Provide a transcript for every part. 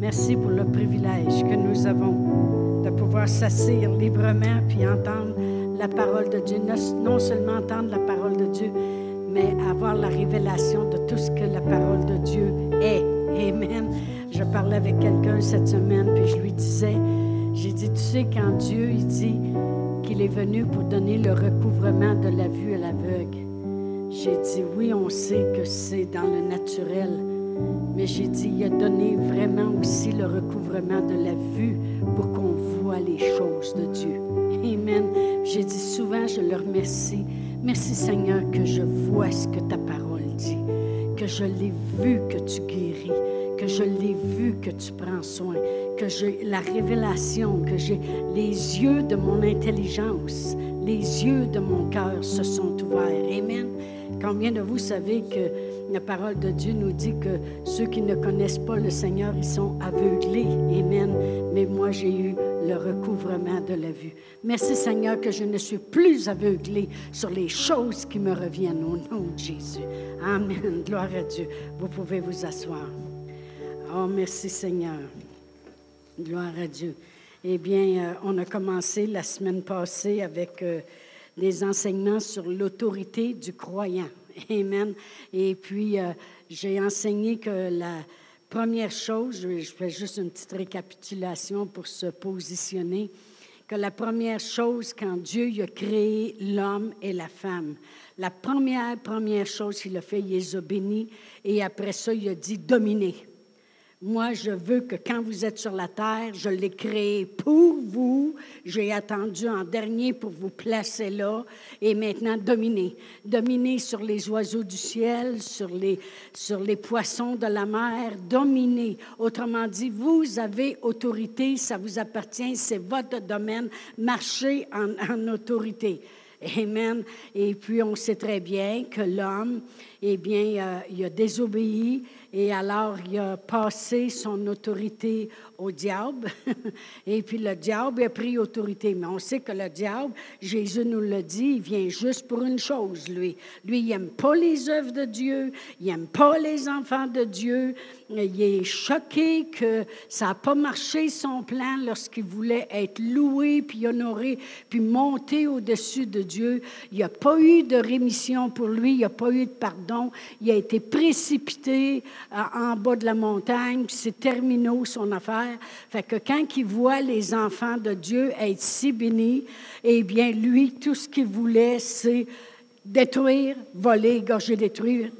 Merci pour le privilège que nous avons de pouvoir s'asseoir librement puis entendre la parole de Dieu. Non seulement entendre la parole de Dieu, mais avoir la révélation de tout ce que la parole de Dieu est. Amen. Je parlais avec quelqu'un cette semaine, puis je lui disais, j'ai dit, tu sais, quand Dieu il dit qu'il est venu pour donner le recouvrement de la vue à l'aveugle, j'ai dit, oui, on sait que c'est dans le naturel, mais j'ai dit, il a donné vraiment aussi le recouvrement de la vue pour qu'on voit les choses de Dieu. Amen. J'ai dit souvent, je le remercie. Merci Seigneur que je vois ce que ta parole dit, que je l'ai vu que tu guéris, que je l'ai vu que tu prends soin, que j'ai la révélation, que j'ai les yeux de mon intelligence, les yeux de mon cœur se sont ouverts. Amen. Combien de vous savez que la parole de Dieu nous dit que ceux qui ne connaissent pas le Seigneur, ils sont aveuglés. Amen. Mais moi, j'ai eu le recouvrement de la vue. Merci Seigneur que je ne suis plus aveuglé sur les choses qui me reviennent au nom de Jésus. Amen. Gloire à Dieu. Vous pouvez vous asseoir. Oh, merci Seigneur. Gloire à Dieu. Eh bien, euh, on a commencé la semaine passée avec euh, des enseignements sur l'autorité du croyant. Amen. Et puis, euh, j'ai enseigné que la première chose, je fais juste une petite récapitulation pour se positionner, que la première chose quand Dieu a créé l'homme et la femme, la première, première chose qu'il a fait, il les a bénis et après ça, il a dit dominer. Moi, je veux que quand vous êtes sur la terre, je l'ai créé pour vous. J'ai attendu en dernier pour vous placer là et maintenant dominer. Dominer sur les oiseaux du ciel, sur les, sur les poissons de la mer, dominer. Autrement dit, vous avez autorité, ça vous appartient, c'est votre domaine. Marchez en, en autorité. Amen. Et puis, on sait très bien que l'homme, eh bien, euh, il a désobéi et alors il a passé son autorité au diable. et puis le diable a pris autorité. Mais on sait que le diable, Jésus nous l'a dit, il vient juste pour une chose, lui. Lui, il n'aime pas les œuvres de Dieu, il n'aime pas les enfants de Dieu. Il est choqué que ça n'a pas marché son plan lorsqu'il voulait être loué, puis honoré, puis monté au-dessus de Dieu. Il n'y a pas eu de rémission pour lui, il n'y a pas eu de pardon. Il a été précipité euh, en bas de la montagne, puis c'est terminé son affaire. Fait que quand il voit les enfants de Dieu être si bénis, eh bien, lui, tout ce qu'il voulait, c'est détruire, voler, égorger, détruire.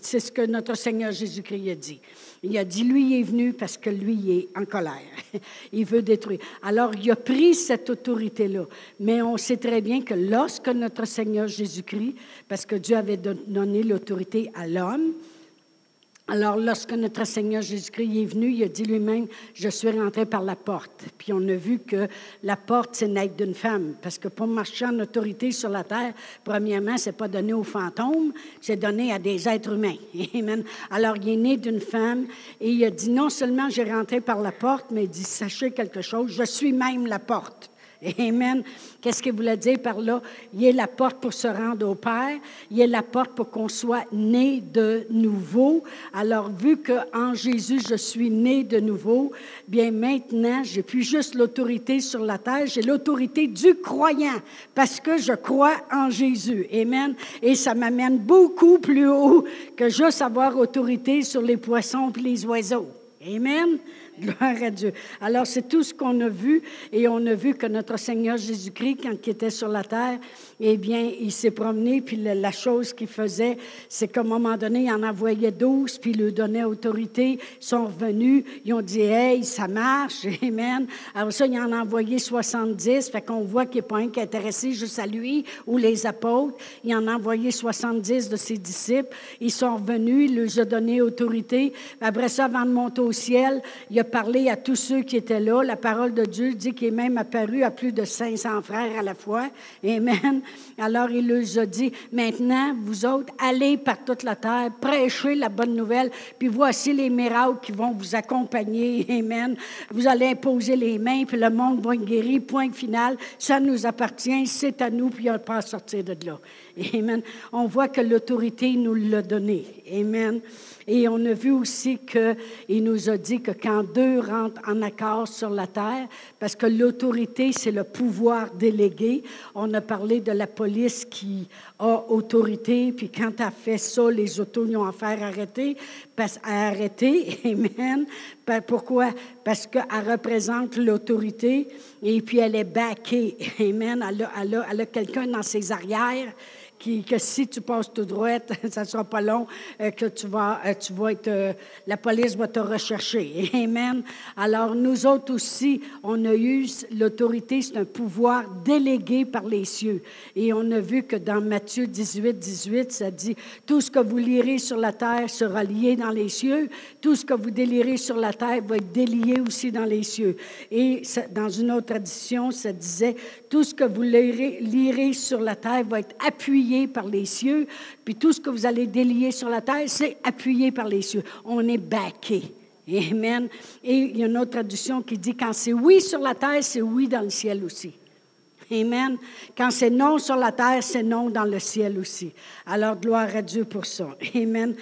C'est ce que notre Seigneur Jésus-Christ a dit. Il a dit, lui, il est venu parce que lui, il est en colère. il veut détruire. Alors, il a pris cette autorité-là. Mais on sait très bien que lorsque notre Seigneur Jésus-Christ, parce que Dieu avait donné l'autorité à l'homme, alors, lorsque notre Seigneur Jésus-Christ est venu, il a dit lui-même, je suis rentré par la porte. Puis on a vu que la porte, c'est naître d'une femme. Parce que pour marcher en autorité sur la terre, premièrement, c'est pas donné aux fantômes, c'est donné à des êtres humains. Amen. Alors, il est né d'une femme et il a dit, non seulement j'ai rentré par la porte, mais il dit, sachez quelque chose, je suis même la porte. Amen. Qu'est-ce qu'il voulait dire par là? Il est la porte pour se rendre au Père. Il est la porte pour qu'on soit né de nouveau. Alors, vu qu'en Jésus, je suis né de nouveau, bien maintenant, j'ai plus juste l'autorité sur la terre, j'ai l'autorité du croyant parce que je crois en Jésus. Amen. Et ça m'amène beaucoup plus haut que juste avoir autorité sur les poissons et les oiseaux. Amen. Gloire à Dieu. Alors, c'est tout ce qu'on a vu et on a vu que notre Seigneur Jésus-Christ, quand il était sur la terre, eh bien, il s'est promené, puis la, chose qu'il faisait, c'est qu'à un moment donné, il en envoyait douze, puis il leur donnait autorité. Ils sont revenus, ils ont dit, hey, ça marche, amen. Alors ça, il en a envoyé 70, fait qu'on voit qu'il n'est pas un qui est intéressé juste à lui ou les apôtres. Il en a envoyé 70 de ses disciples. Ils sont revenus, il leur a donné autorité. Après ça, avant de monter au ciel, il a parlé à tous ceux qui étaient là. La parole de Dieu dit qu'il est même apparu à plus de 500 frères à la fois. Amen. Alors il leur a dit, maintenant, vous autres, allez par toute la terre, prêchez la bonne nouvelle, puis voici les miracles qui vont vous accompagner. Amen. Vous allez imposer les mains, puis le monde va être guéri. Point final. Ça nous appartient, c'est à nous, puis on ne pas sortir de là. Amen. On voit que l'autorité nous l'a donné. Amen. Et on a vu aussi qu'il nous a dit que quand deux rentrent en accord sur la terre, parce que l'autorité, c'est le pouvoir délégué. On a parlé de la police qui a autorité, puis quand elle fait ça, les autos lui ont faire arrêter, parce, à arrêter, amen. Pourquoi? Parce qu'elle représente l'autorité et puis elle est backée, amen. Elle a, a, a quelqu'un dans ses arrières que si tu passes tout droit, ça ne sera pas long, euh, que tu vas, euh, tu vas être, euh, la police va te rechercher. Amen. Alors, nous autres aussi, on a eu l'autorité, c'est un pouvoir délégué par les cieux. Et on a vu que dans Matthieu 18, 18, ça dit, tout ce que vous lirez sur la terre sera lié dans les cieux, tout ce que vous délirez sur la terre va être délié aussi dans les cieux. Et dans une autre tradition, ça disait, tout ce que vous lirez, lirez sur la terre va être appuyé par les cieux, puis tout ce que vous allez délier sur la terre, c'est appuyé par les cieux. On est baqué. Amen. Et il y a une autre traduction qui dit quand c'est oui sur la terre, c'est oui dans le ciel aussi. Amen. Quand c'est non sur la terre, c'est non dans le ciel aussi. Alors, gloire à Dieu pour ça. Amen.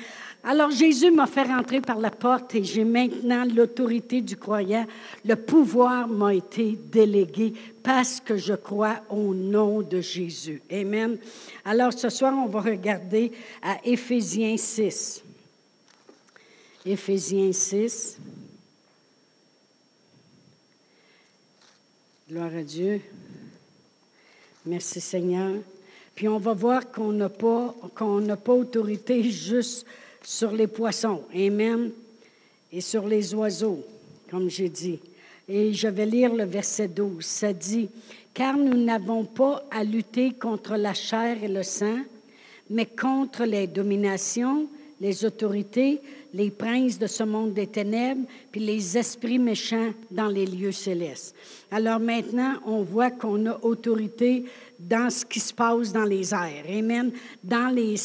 Alors Jésus m'a fait rentrer par la porte et j'ai maintenant l'autorité du croyant. Le pouvoir m'a été délégué parce que je crois au nom de Jésus. Amen. Alors ce soir, on va regarder à Éphésiens 6. Éphésiens 6. Gloire à Dieu. Merci Seigneur. Puis on va voir qu'on n'a pas, qu'on autorité juste sur les poissons. Amen. Et sur les oiseaux, comme j'ai dit. Et je vais lire le verset 12. Ça dit, Car nous n'avons pas à lutter contre la chair et le sang, mais contre les dominations, les autorités, les princes de ce monde des ténèbres, puis les esprits méchants dans les lieux célestes. Alors maintenant, on voit qu'on a autorité dans ce qui se passe dans les airs. Amen. Dans les,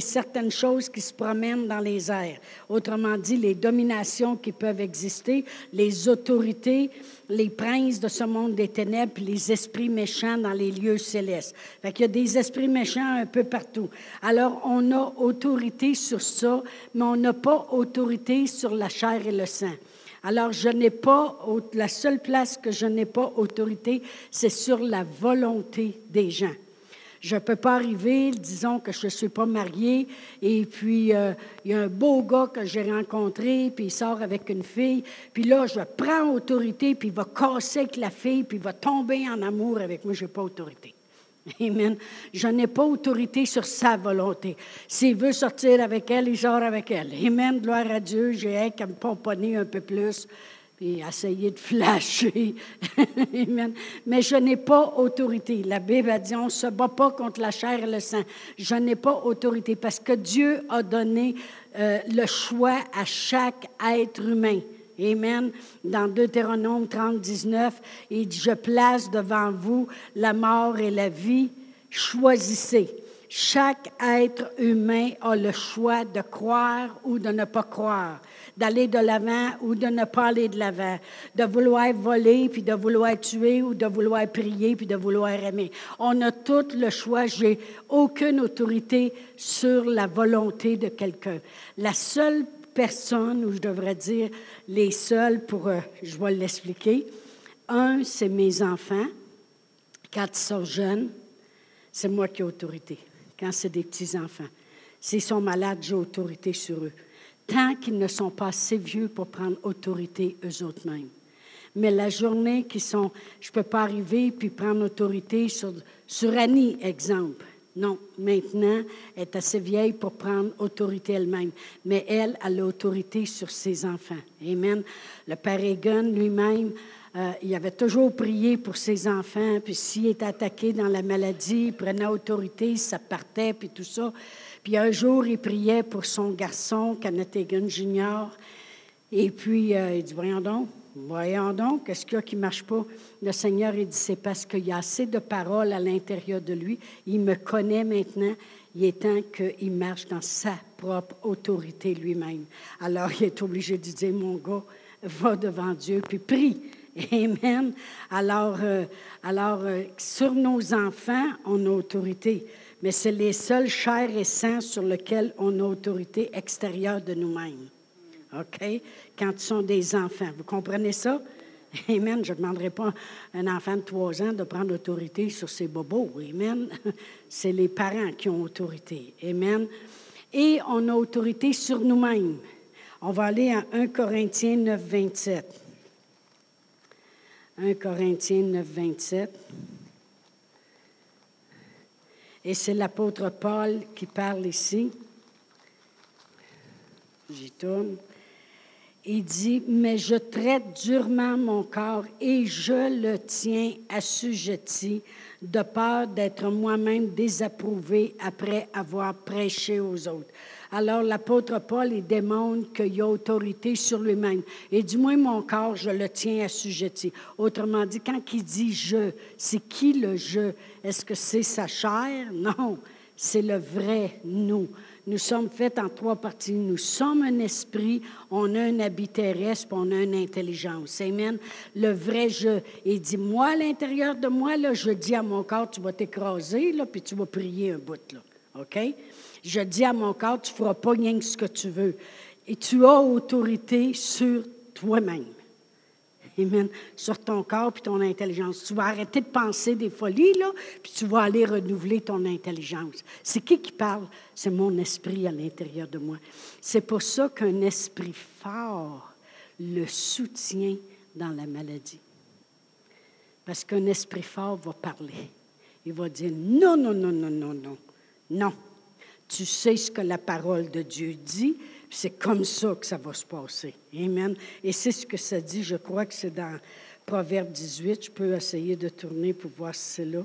certaines choses qui se promènent dans les airs. Autrement dit, les dominations qui peuvent exister, les autorités, les princes de ce monde des ténèbres, les esprits méchants dans les lieux célestes. Fait y a des esprits méchants un peu partout. Alors, on a autorité sur ça, mais on n'a pas autorité sur la chair et le sang. Alors, je n'ai pas, la seule place que je n'ai pas autorité, c'est sur la volonté des gens. Je ne peux pas arriver, disons que je ne suis pas mariée, et puis euh, il y a un beau gars que j'ai rencontré, puis il sort avec une fille, puis là, je prends autorité, puis il va casser avec la fille, puis il va tomber en amour avec moi. Je n'ai pas autorité. Amen. Je n'ai pas autorité sur sa volonté. S'il veut sortir avec elle, il sort avec elle. Amen. Gloire à Dieu. J'ai qu'à me pomponner un peu plus puis essayer de flasher. Amen. Mais je n'ai pas autorité. La Bible a dit on ne se bat pas contre la chair et le sang. Je n'ai pas autorité parce que Dieu a donné euh, le choix à chaque être humain. Amen. Dans Deutéronome 30, 19, il dit, je place devant vous la mort et la vie. Choisissez. Chaque être humain a le choix de croire ou de ne pas croire, d'aller de l'avant ou de ne pas aller de l'avant, de vouloir voler puis de vouloir tuer ou de vouloir prier puis de vouloir aimer. On a tout le choix. J'ai aucune autorité sur la volonté de quelqu'un. La seule personne, ou je devrais dire les seuls pour, euh, je vais l'expliquer. Un, c'est mes enfants. Quand ils sont jeunes, c'est moi qui ai autorité. Quand c'est des petits-enfants. S'ils sont malades, j'ai autorité sur eux. Tant qu'ils ne sont pas assez vieux pour prendre autorité eux autres mêmes. Mais la journée qui sont, je ne peux pas arriver puis prendre autorité sur, sur Annie, exemple. Non, maintenant, elle est assez vieille pour prendre autorité elle-même. Mais elle a l'autorité sur ses enfants. Amen. Le père Egan lui-même, euh, il avait toujours prié pour ses enfants. Puis s'il était attaqué dans la maladie, il prenait autorité, ça partait, puis tout ça. Puis un jour, il priait pour son garçon, Kenneth Egan Jr. Et puis, euh, il dit, voyons donc, Voyons donc, qu'est-ce qu'il y a qui ne marche pas? Le Seigneur, il dit, c'est parce qu'il y a assez de paroles à l'intérieur de lui. Il me connaît maintenant. Il est temps qu'il marche dans sa propre autorité lui-même. Alors, il est obligé de dire, mon gars, va devant Dieu, puis prie. Amen. Alors, euh, alors euh, sur nos enfants, on a autorité. Mais c'est les seuls chairs et sangs sur lesquels on a autorité extérieure de nous-mêmes. OK? Quand ils sont des enfants. Vous comprenez ça? Amen. Je ne demanderai pas à un enfant de trois ans de prendre autorité sur ses bobos. Amen. C'est les parents qui ont autorité. Amen. Et on a autorité sur nous-mêmes. On va aller à 1 Corinthiens 9, 27. 1 Corinthiens 9, 27. Et c'est l'apôtre Paul qui parle ici. J'y tourne. Il dit, mais je traite durement mon corps et je le tiens assujetti de peur d'être moi-même désapprouvé après avoir prêché aux autres. Alors l'apôtre Paul, il démontre qu'il a autorité sur lui-même. Et du moins, mon corps, je le tiens assujetti. Autrement dit, quand il dit je, c'est qui le je? Est-ce que c'est sa chair? Non, c'est le vrai nous. Nous sommes faits en trois parties. Nous sommes un esprit, on a un habit terrestre, on a une intelligence. Amen. Le vrai je. Il dit, moi, à l'intérieur de moi, là, je dis à mon corps, tu vas t'écraser, là, puis tu vas prier un bout. Là. OK? Je dis à mon corps, tu ne feras pas rien que ce que tu veux. Et tu as autorité sur toi-même. Amen. Sur ton corps puis ton intelligence. Tu vas arrêter de penser des folies, là, puis tu vas aller renouveler ton intelligence. C'est qui qui parle? C'est mon esprit à l'intérieur de moi. C'est pour ça qu'un esprit fort le soutient dans la maladie. Parce qu'un esprit fort va parler. Il va dire non, non, non, non, non, non. Non. Tu sais ce que la parole de Dieu dit, c'est comme ça que ça va se passer. Amen. Et c'est ce que ça dit. Je crois que c'est dans Proverbe 18. Je peux essayer de tourner pour voir si c'est là.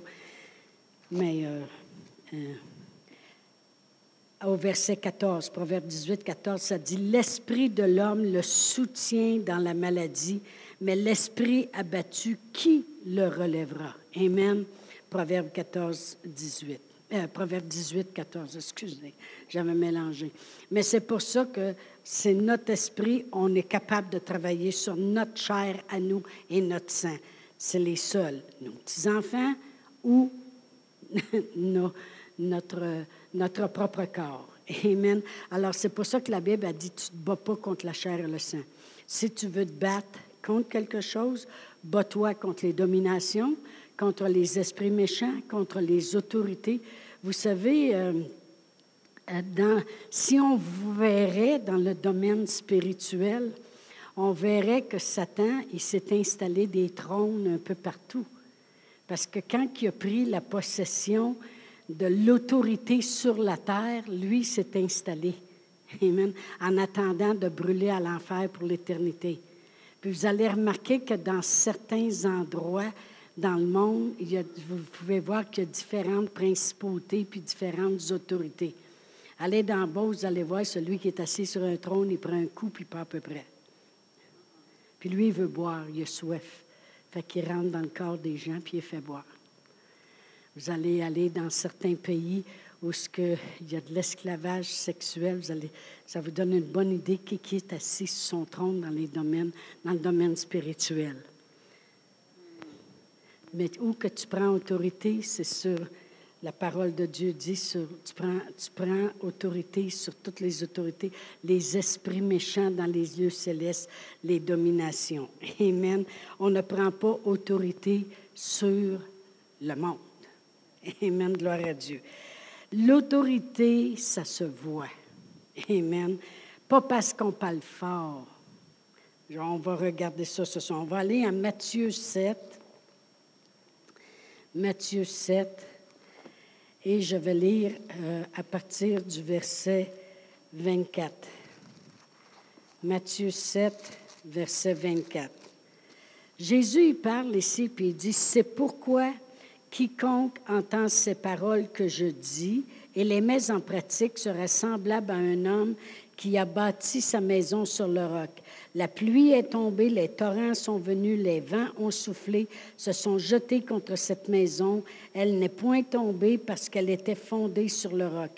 Mais euh, euh, au verset 14, Proverbe 18, 14, ça dit L'esprit de l'homme le soutient dans la maladie, mais l'esprit abattu, qui le relèvera? Amen. Proverbe 14, 18. Euh, Proverbe 18, 14, excusez, j'avais mélangé. Mais c'est pour ça que c'est notre esprit, on est capable de travailler sur notre chair à nous et notre sang. C'est les seuls, nos petits-enfants ou notre, notre propre corps. Amen. Alors, c'est pour ça que la Bible a dit, tu ne te bats pas contre la chair et le sang. Si tu veux te battre contre quelque chose, bats-toi contre les dominations, contre les esprits méchants, contre les autorités. Vous savez, euh, euh, si on verrait dans le domaine spirituel, on verrait que Satan, il s'est installé des trônes un peu partout. Parce que quand il a pris la possession de l'autorité sur la terre, lui s'est installé. Amen. En attendant de brûler à l'enfer pour l'éternité. Puis vous allez remarquer que dans certains endroits, dans le monde, vous pouvez voir qu'il y a différentes principautés puis différentes autorités. Allez dans bas, vous allez voir celui qui est assis sur un trône, il prend un coup, puis pas à peu près. Puis lui, il veut boire, il a soif. Fait qu'il rentre dans le corps des gens, puis il fait boire. Vous allez aller dans certains pays où il y a de l'esclavage sexuel. Ça vous donne une bonne idée qui est assis sur son trône dans, les domaines, dans le domaine spirituel. Mais où que tu prends autorité, c'est sur la parole de Dieu dit, sur, tu, prends, tu prends autorité sur toutes les autorités, les esprits méchants dans les lieux célestes, les dominations. Amen. On ne prend pas autorité sur le monde. Amen. Gloire à Dieu. L'autorité, ça se voit. Amen. Pas parce qu'on parle fort. on va regarder ça ce soir. On va aller à Matthieu 7. Matthieu 7, et je vais lire euh, à partir du verset 24. Matthieu 7, verset 24. Jésus y parle ici, puis il dit, c'est pourquoi quiconque entend ces paroles que je dis et les met en pratique sera semblable à un homme qui a bâti sa maison sur le roc. La pluie est tombée, les torrents sont venus, les vents ont soufflé, se sont jetés contre cette maison. Elle n'est point tombée parce qu'elle était fondée sur le roc.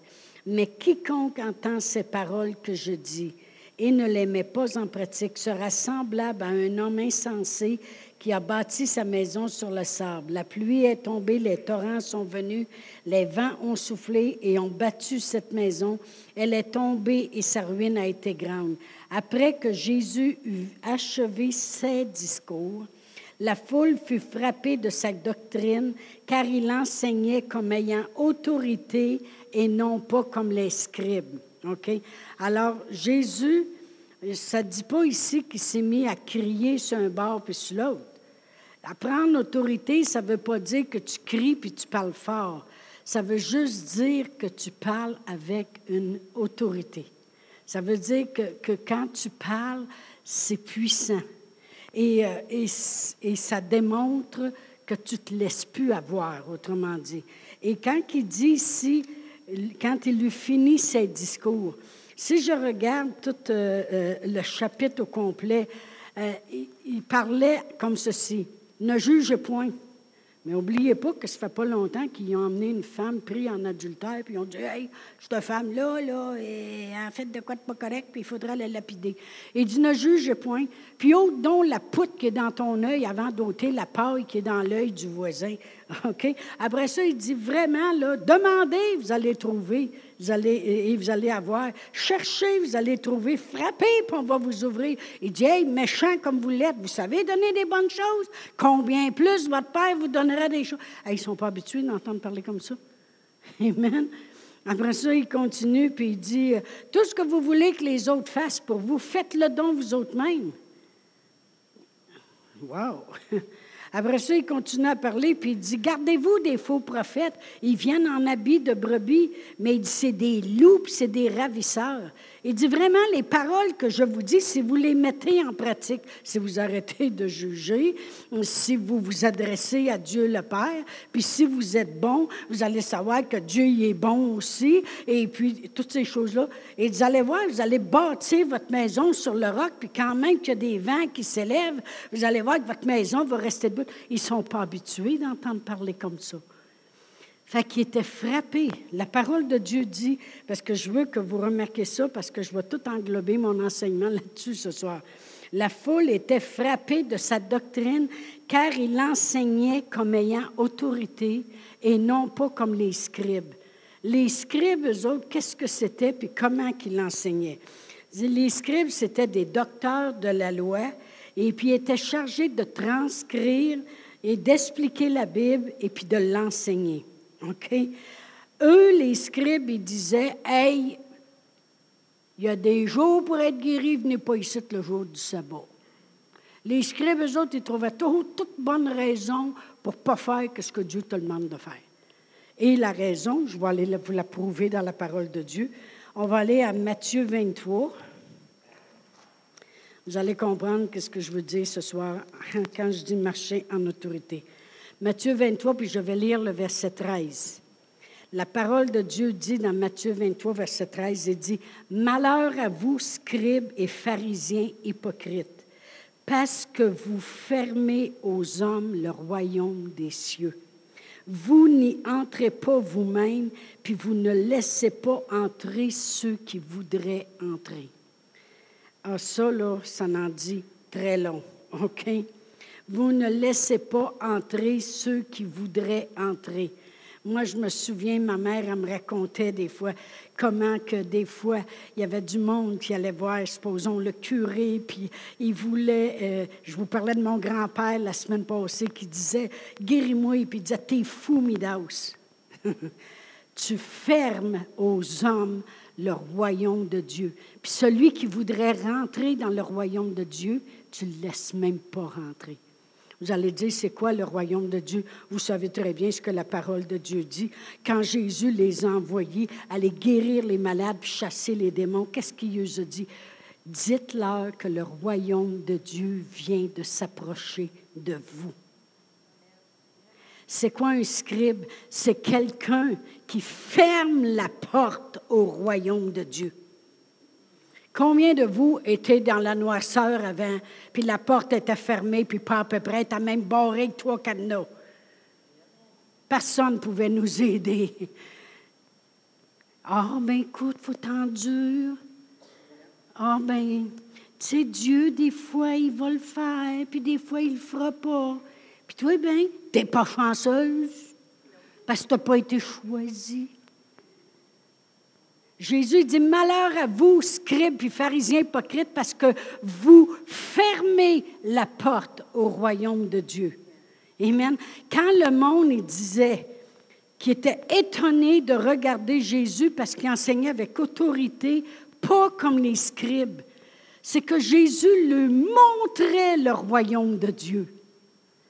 Mais quiconque entend ces paroles que je dis et ne les met pas en pratique sera semblable à un homme insensé qui a bâti sa maison sur le sable. La pluie est tombée, les torrents sont venus, les vents ont soufflé et ont battu cette maison. Elle est tombée et sa ruine a été grande. Après que Jésus eut achevé ses discours, la foule fut frappée de sa doctrine, car il enseignait comme ayant autorité et non pas comme les scribes. OK? Alors, Jésus, ça ne dit pas ici qu'il s'est mis à crier sur un bord puis sur l'autre. Apprendre autorité, ça ne veut pas dire que tu cries puis tu parles fort. Ça veut juste dire que tu parles avec une autorité. Ça veut dire que, quand tu parles, c'est puissant. Et, euh, ça démontre que tu ne te laisses plus avoir, autrement dit. Et quand il dit ici, quand il lui finit ses discours, si je regarde tout euh, euh, le chapitre au complet, il parlait comme ceci. Ne juge point. Mais n'oubliez pas que ça fait pas longtemps qu'ils ont emmené une femme prise en adultère, puis ils ont dit Hey, cette femme-là, là, en fait de quoi de pas correct, puis il faudra la lapider. Il dit Ne juge point. Puis ôte donc la poutre qui est dans ton œil avant d'ôter la paille qui est dans l'œil du voisin. OK? Après ça, il dit vraiment, là, demandez, vous allez trouver vous allez, et vous allez avoir. Cherchez, vous allez trouver. Frappez, puis on va vous ouvrir. Il dit, hey, méchant comme vous l'êtes, vous savez donner des bonnes choses. Combien plus votre Père vous donnera des choses? ils ne sont pas habitués d'entendre parler comme ça. Amen. Après ça, il continue, puis il dit, tout ce que vous voulez que les autres fassent pour vous, faites-le donc vous autres-mêmes. Wow! Après ça, il continue à parler, puis il dit, gardez-vous des faux prophètes. Ils viennent en habit de brebis, mais il dit, c'est des loups, c'est des ravisseurs. Il dit vraiment les paroles que je vous dis, si vous les mettez en pratique, si vous arrêtez de juger, si vous vous adressez à Dieu le Père, puis si vous êtes bon, vous allez savoir que Dieu y est bon aussi, et puis toutes ces choses-là. Et vous allez voir, vous allez bâtir votre maison sur le roc, puis quand même qu'il y a des vents qui s'élèvent, vous allez voir que votre maison va rester debout. Ils ne sont pas habitués d'entendre parler comme ça. Fait qu'il était frappé. La parole de Dieu dit, parce que je veux que vous remarquiez ça, parce que je vais tout englober mon enseignement là-dessus ce soir. La foule était frappée de sa doctrine, car il enseignait comme ayant autorité et non pas comme les scribes. Les scribes, eux autres, qu'est-ce que c'était, puis comment qu'ils l'enseignaient? Les scribes, c'était des docteurs de la loi, et puis ils étaient chargés de transcrire et d'expliquer la Bible, et puis de l'enseigner. OK? Eux, les scribes, ils disaient Hey, il y a des jours pour être guéri, venez pas ici le jour du sabbat. Les scribes, eux autres, ils trouvaient toute bonne raison pour ne pas faire ce que Dieu te demande de faire. Et la raison, je vais aller vous la prouver dans la parole de Dieu. On va aller à Matthieu 23. Vous allez comprendre ce que je veux dire ce soir quand je dis marcher en autorité. Matthieu 23, puis je vais lire le verset 13. La parole de Dieu dit dans Matthieu 23, verset 13, il dit, Malheur à vous, scribes et pharisiens hypocrites, parce que vous fermez aux hommes le royaume des cieux. Vous n'y entrez pas vous-même, puis vous ne laissez pas entrer ceux qui voudraient entrer. Ah, ça, là, ça en dit très long, OK? Vous ne laissez pas entrer ceux qui voudraient entrer. Moi, je me souviens, ma mère, elle me racontait des fois comment que des fois, il y avait du monde qui allait voir, supposons, le curé, puis il voulait, euh, je vous parlais de mon grand-père la semaine passée, qui disait, guéris-moi, puis il disait, t'es fou, Midas. tu fermes aux hommes le royaume de Dieu. Puis celui qui voudrait rentrer dans le royaume de Dieu, tu ne le laisses même pas rentrer. Vous allez dire, c'est quoi le royaume de Dieu? Vous savez très bien ce que la parole de Dieu dit. Quand Jésus les a envoyés aller guérir les malades, chasser les démons, qu'est-ce qu'il eux a dit? Dites-leur que le royaume de Dieu vient de s'approcher de vous. C'est quoi un scribe? C'est quelqu'un qui ferme la porte au royaume de Dieu. Combien de vous étaient dans la noirceur avant, puis la porte était fermée, puis pas à peu près, t'as même barré trois cadenas? Personne ne pouvait nous aider. Ah, oh, ben écoute, faut t'endurer. Ah, ben, tu sais, Dieu, des fois, il va le faire, puis des fois, il le fera pas. Puis toi, ben, t'es pas chanceuse parce que tu n'as pas été choisie. Jésus dit Malheur à vous, scribes et pharisiens hypocrites, parce que vous fermez la porte au royaume de Dieu. Amen. Quand le monde disait qu'il était étonné de regarder Jésus parce qu'il enseignait avec autorité, pas comme les scribes, c'est que Jésus lui montrait le royaume de Dieu,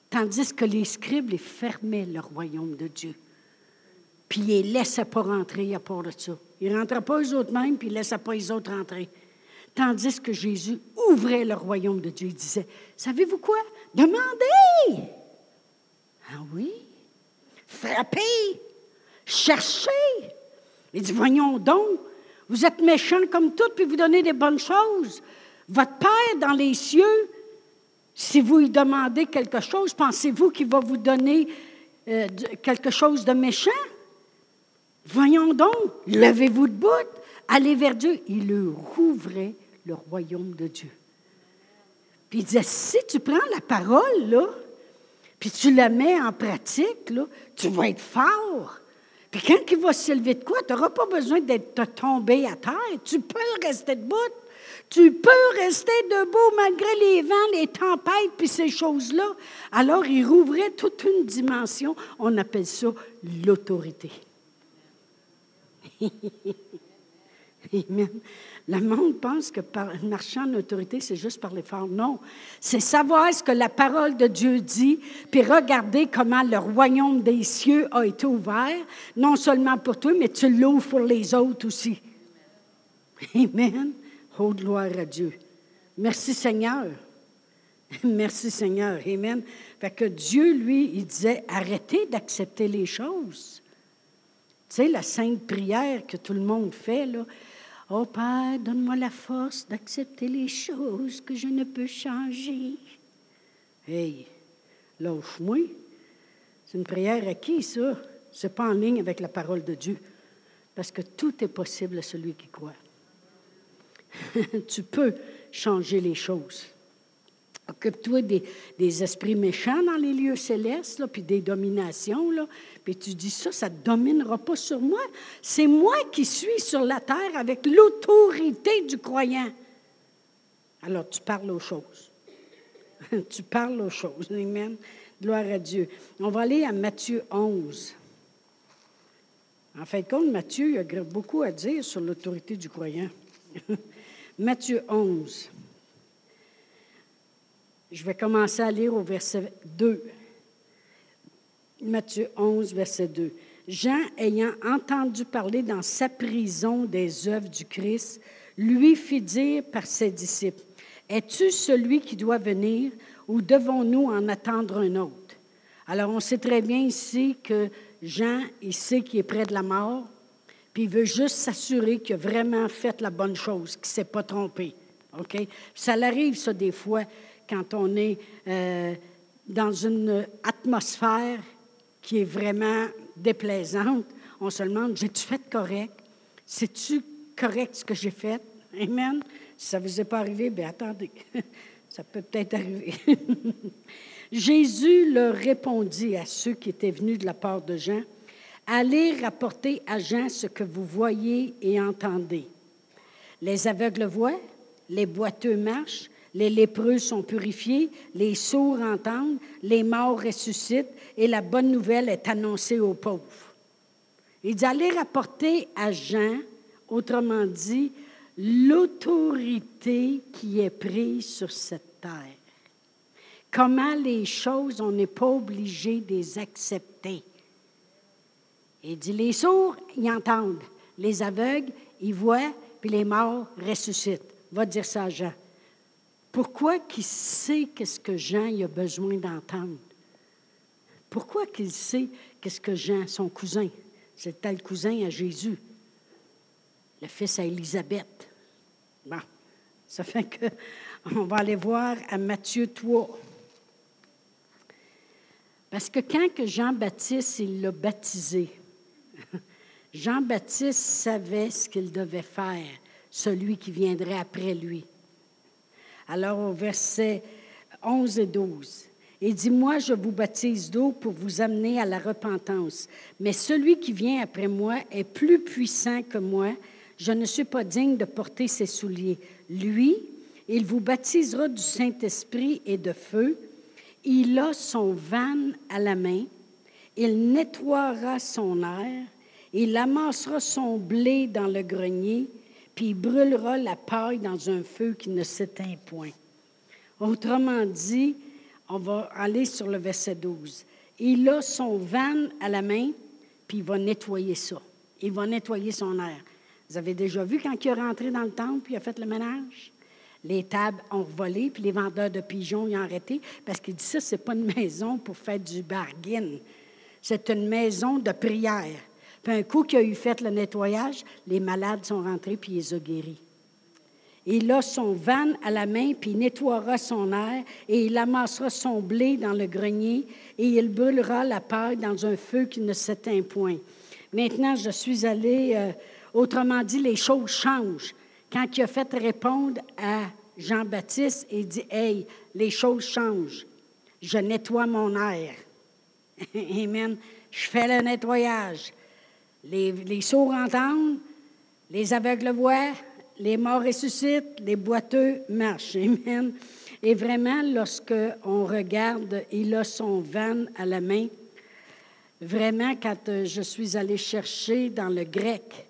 tandis que les scribes les fermaient le royaume de Dieu. Puis ne les laissaient pas rentrer à part de ça. Ils ne rentraient pas eux autres mêmes, puis ils ne laissaient pas les autres rentrer. Tandis que Jésus ouvrait le royaume de Dieu. Il disait, savez-vous quoi? Demandez! Ah oui? Frappez! Cherchez! Il dit, voyons donc, vous êtes méchants comme tout, puis vous donnez des bonnes choses. Votre Père dans les cieux, si vous lui demandez quelque chose, pensez-vous qu'il va vous donner euh, quelque chose de méchant? Voyons donc, levez-vous debout, allez vers Dieu. Il rouvrait le royaume de Dieu. Puis il disait, si tu prends la parole, là, puis tu la mets en pratique, là, tu vas être fort. Puis quand il va s'élever de quoi, tu n'auras pas besoin d'être tombé à terre. Tu peux rester debout. Tu peux rester debout malgré les vents, les tempêtes, puis ces choses-là. Alors, il rouvrait toute une dimension. On appelle ça l'autorité. Amen. Le monde pense que par, marcher en autorité, c'est juste parler fort. Non. C'est savoir ce que la parole de Dieu dit, puis regarder comment le royaume des cieux a été ouvert, non seulement pour toi, mais tu l'ouvres pour les autres aussi. Amen. Oh, gloire à Dieu. Merci Seigneur. Merci Seigneur. Amen. Fait que Dieu, lui, il disait, arrêtez d'accepter les choses. Tu sais, la sainte prière que tout le monde fait, là. Oh Père, donne-moi la force d'accepter les choses que je ne peux changer. Hey, lâche-moi. C'est une prière à qui, ça? C'est pas en ligne avec la parole de Dieu. Parce que tout est possible à celui qui croit. tu peux changer les choses. Occupe-toi des, esprits méchants dans les lieux célestes, là, puis des dominations, là, puis tu dis ça, ça ne dominera pas sur moi. C'est moi qui suis sur la terre avec l'autorité du croyant. Alors tu parles aux choses. tu parles aux choses. Amen. Gloire à Dieu. On va aller à Matthieu 11. En fait, compte, Matthieu a beaucoup à dire sur l'autorité du croyant. Matthieu 11. Je vais commencer à lire au verset 2. Matthieu 11, verset 2. Jean, ayant entendu parler dans sa prison des œuvres du Christ, lui fit dire par ses disciples, Es-tu celui qui doit venir ou devons-nous en attendre un autre? Alors on sait très bien ici que Jean, il sait qu'il est près de la mort, puis il veut juste s'assurer qu'il a vraiment fait la bonne chose, qu'il ne s'est pas trompé. Ça l'arrive, ça, des fois, quand on est euh, dans une atmosphère qui est vraiment déplaisante. On se demande, j'ai-tu fait correct? C'est-tu correct ce que j'ai fait? Amen. Si ça ne vous est pas arrivé, bien attendez, ça peut peut-être arriver. Jésus leur répondit à ceux qui étaient venus de la part de Jean, Allez rapporter à Jean ce que vous voyez et entendez. Les aveugles voient, les boiteux marchent, les lépreux sont purifiés, les sourds entendent, les morts ressuscitent et la bonne nouvelle est annoncée aux pauvres. Il dit allez rapporter à Jean, autrement dit, l'autorité qui est prise sur cette terre. Comment les choses, on n'est pas obligé de les accepter. Il dit, les sourds, ils entendent. Les aveugles, ils voient, puis les morts ressuscitent. Va dire ça à Jean. Pourquoi qu'il sait qu'est-ce que Jean a besoin d'entendre? Pourquoi qu'il sait qu'est-ce que Jean, son cousin, c'est tel cousin à Jésus, le fils à Élisabeth. Bon, ça fait que on va aller voir à Matthieu 3. Parce que quand que Jean-Baptiste, il l'a baptisé, Jean-Baptiste savait ce qu'il devait faire celui qui viendrait après lui. Alors au verset 11 et 12, il dit, moi je vous baptise d'eau pour vous amener à la repentance, mais celui qui vient après moi est plus puissant que moi, je ne suis pas digne de porter ses souliers. Lui, il vous baptisera du Saint-Esprit et de feu. Il a son van à la main. Il nettoiera son air. Il amassera son blé dans le grenier, puis il brûlera la paille dans un feu qui ne s'éteint point. Autrement dit, on va aller sur le verset 12. Il a son van à la main, puis il va nettoyer ça. Il va nettoyer son air. Vous avez déjà vu quand il est rentré dans le temple, puis il a fait le ménage? Les tables ont volé, puis les vendeurs de pigeons ils ont arrêté parce qu'il dit ça, c'est pas une maison pour faire du bargain. C'est une maison de prière. Puis un coup qu'il a eu fait le nettoyage, les malades sont rentrés puis il les a guéris. Il a son van à la main, puis il nettoiera son air, et il amassera son blé dans le grenier, et il brûlera la paille dans un feu qui ne s'éteint point. Maintenant, je suis allé, euh, autrement dit, les choses changent. Quand il a fait répondre à Jean-Baptiste, il dit Hey, les choses changent. Je nettoie mon air. Amen. Je fais le nettoyage. Les, sourds entendent, les aveugles voient, les morts ressuscitent, les boiteux marchent. Et vraiment, lorsque on regarde, il a son van à la main. Vraiment, quand euh, je suis allée chercher dans le grec,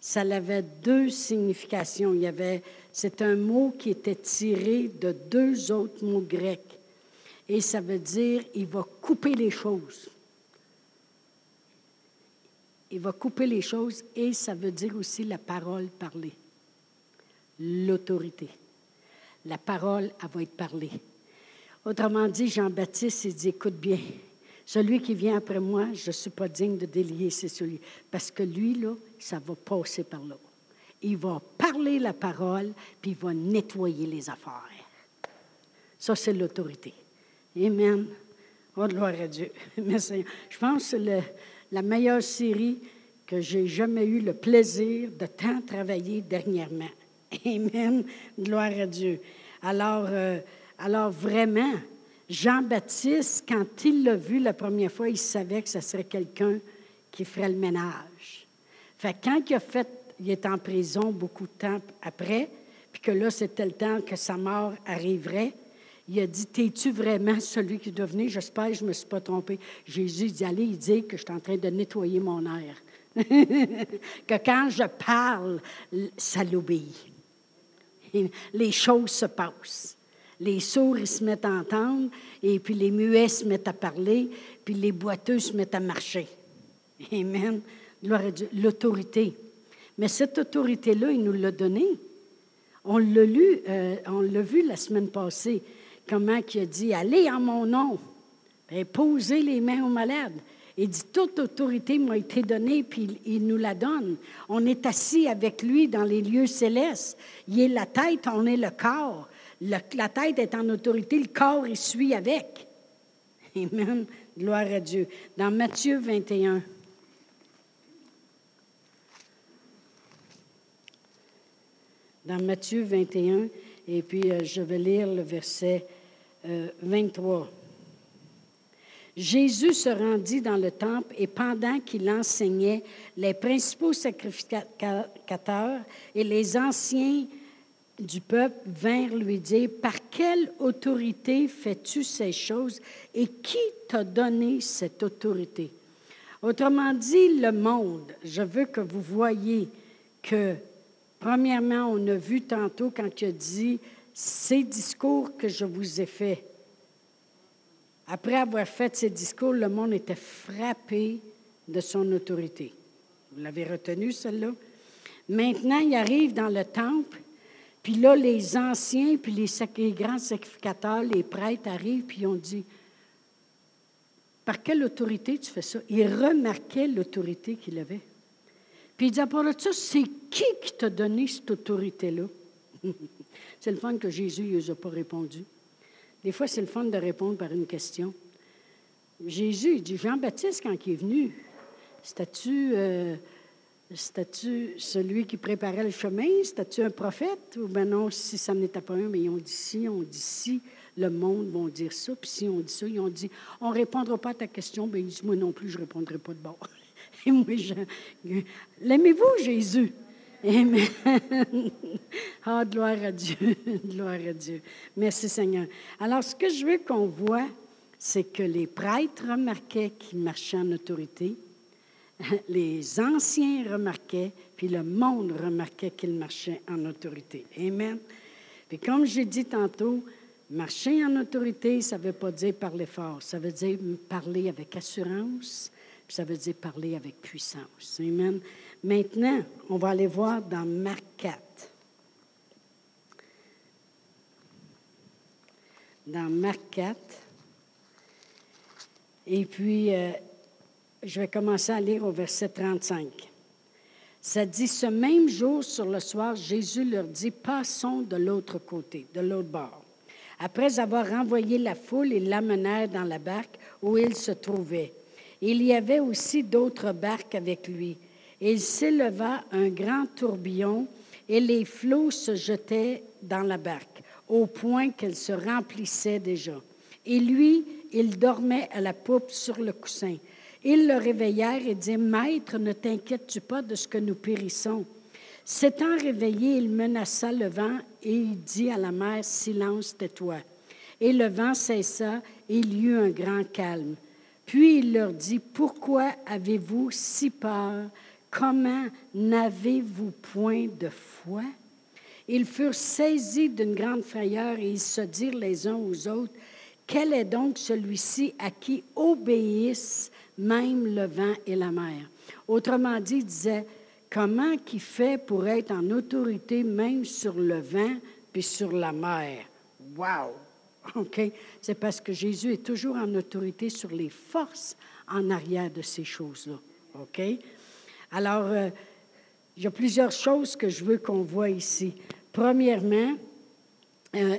ça avait deux significations. Il y avait, c'est un mot qui était tiré de deux autres mots grecs. Et ça veut dire, il va couper les choses. Il va couper les choses et ça veut dire aussi la parole parlée l'autorité. La parole, elle va être parlée. Autrement dit, Jean-Baptiste, il dit, écoute bien, celui qui vient après moi, je ne suis pas digne de délier ses souliers. Parce que lui, là, ça va passer par là. Il va parler la parole, puis il va nettoyer les affaires. Ça, c'est l'autorité. Amen. Oh, gloire à Dieu. Merci. Je pense que c'est la meilleure série que j'ai jamais eu le plaisir de tant travailler dernièrement. Amen. Gloire à Dieu. Alors, euh, alors vraiment, Jean-Baptiste, quand il l'a vu la première fois, il savait que ce serait quelqu'un qui ferait le ménage. Fait quand il a fait, il est en prison beaucoup de temps après, puis que là, c'était le temps que sa mort arriverait, il a dit, T'es-tu vraiment celui qui doit venir? J'espère que je ne me suis pas trompé. Jésus dit, allez, il dit que je suis en train de nettoyer mon air. que quand je parle, ça l'obéit les choses se passent. Les sourds, ils se mettent à entendre, et puis les muets se mettent à parler, puis les boiteux se mettent à marcher. Amen. L'autorité. Mais cette autorité-là, il nous l'a donnée. On l'a lu, euh, on l'a vu la semaine passée, comment il a dit Allez en mon nom, et posez les mains aux malades. Il dit, toute autorité m'a été donnée, puis il nous la donne. On est assis avec lui dans les lieux célestes. Il est la tête, on est le corps. la tête est en autorité, le corps, il suit avec. Amen. Gloire à Dieu. Dans Matthieu 21. Dans Matthieu 21, et puis euh, je vais lire le verset 23. Euh, Jésus se rendit dans le temple et pendant qu'il enseignait, les principaux sacrificateurs et les anciens du peuple vinrent lui dire, Par quelle autorité fais-tu ces choses et qui t'a donné cette autorité? Autrement dit, le monde, je veux que vous voyez que, premièrement, on a vu tantôt quand il a dit, ces discours que je vous ai faits, après avoir fait ces discours, le monde était frappé de son autorité. Vous l'avez retenu, celle-là? Maintenant, il arrive dans le temple, puis là, les anciens, puis les, grands sacrificateurs, les prêtres arrivent, puis ils ont dit, par quelle autorité tu fais ça? Ils remarquaient l'autorité qu'il avait. Puis il dit, à part de ça, c'est qui qui t'a donné cette autorité-là? c'est le fun que Jésus ne les a pas répondu. Des fois, c'est le fun de répondre par une question. Jésus, il dit Jean-Baptiste, quand il est venu, c'était-tu. Euh, celui qui préparait le chemin? C'était-tu un prophète? Ou bien non, si ça n'était pas un, mais ils ont dit si, on dit si, le monde vont dire ça. Puis si on dit ça, ils ont dit on ne répondra pas à ta question. Bien, ils disent moi non plus, je ne répondrai pas de bord. Et moi, l'aimez-vous, Jésus? Amen. Ah, gloire à Dieu, gloire à Dieu. Merci Seigneur. Alors, ce que je veux qu'on voit, c'est que les prêtres remarquaient qu'il marchait en autorité, les anciens remarquaient, puis le monde remarquait qu'il marchait en autorité. Amen. Puis comme j'ai dit tantôt, marcher en autorité, ça ne veut pas dire parler fort, ça veut dire parler avec assurance, puis ça veut dire parler avec puissance. Amen. Maintenant, on va aller voir dans Marc 4. Dans Marc 4. Et puis, euh, je vais commencer à lire au verset 35. Ça dit, ce même jour, sur le soir, Jésus leur dit, passons de l'autre côté, de l'autre bord. Après avoir renvoyé la foule, ils l'amenèrent dans la barque où il se trouvait. Il y avait aussi d'autres barques avec lui. Il s'éleva un grand tourbillon et les flots se jetaient dans la barque, au point qu'elle se remplissait déjà. Et lui, il dormait à la poupe sur le coussin. Ils le réveillèrent et dirent, Maître, ne t'inquiètes-tu pas de ce que nous périssons? S'étant réveillé, il menaça le vent et il dit à la mer, Silence, tais-toi. Et le vent cessa et il y eut un grand calme. Puis il leur dit, Pourquoi avez-vous si peur? Comment n'avez-vous point de foi? Ils furent saisis d'une grande frayeur et ils se dirent les uns aux autres, quel est donc celui-ci à qui obéissent même le vent et la mer? Autrement dit, il disait, comment qui fait pour être en autorité même sur le vent puis sur la mer? Wow! OK? C'est parce que Jésus est toujours en autorité sur les forces en arrière de ces choses-là. OK? Alors, euh, il y a plusieurs choses que je veux qu'on voit ici. Premièrement, euh,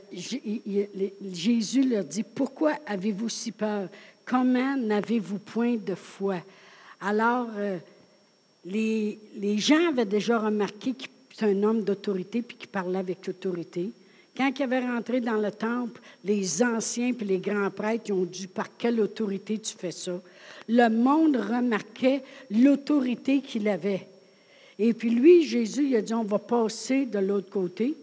Jésus leur dit, pourquoi avez-vous si peur? Comment n'avez-vous point de foi? Alors, euh, les, gens avaient déjà remarqué qu'il était un homme d'autorité puis qu'il parlait avec l'autorité. Quand il avait rentré dans le temple, les anciens puis les grands prêtres ont dit par quelle autorité tu fais ça. Le monde remarquait l'autorité qu'il avait. Et puis lui, Jésus, il a dit on va passer de l'autre côté.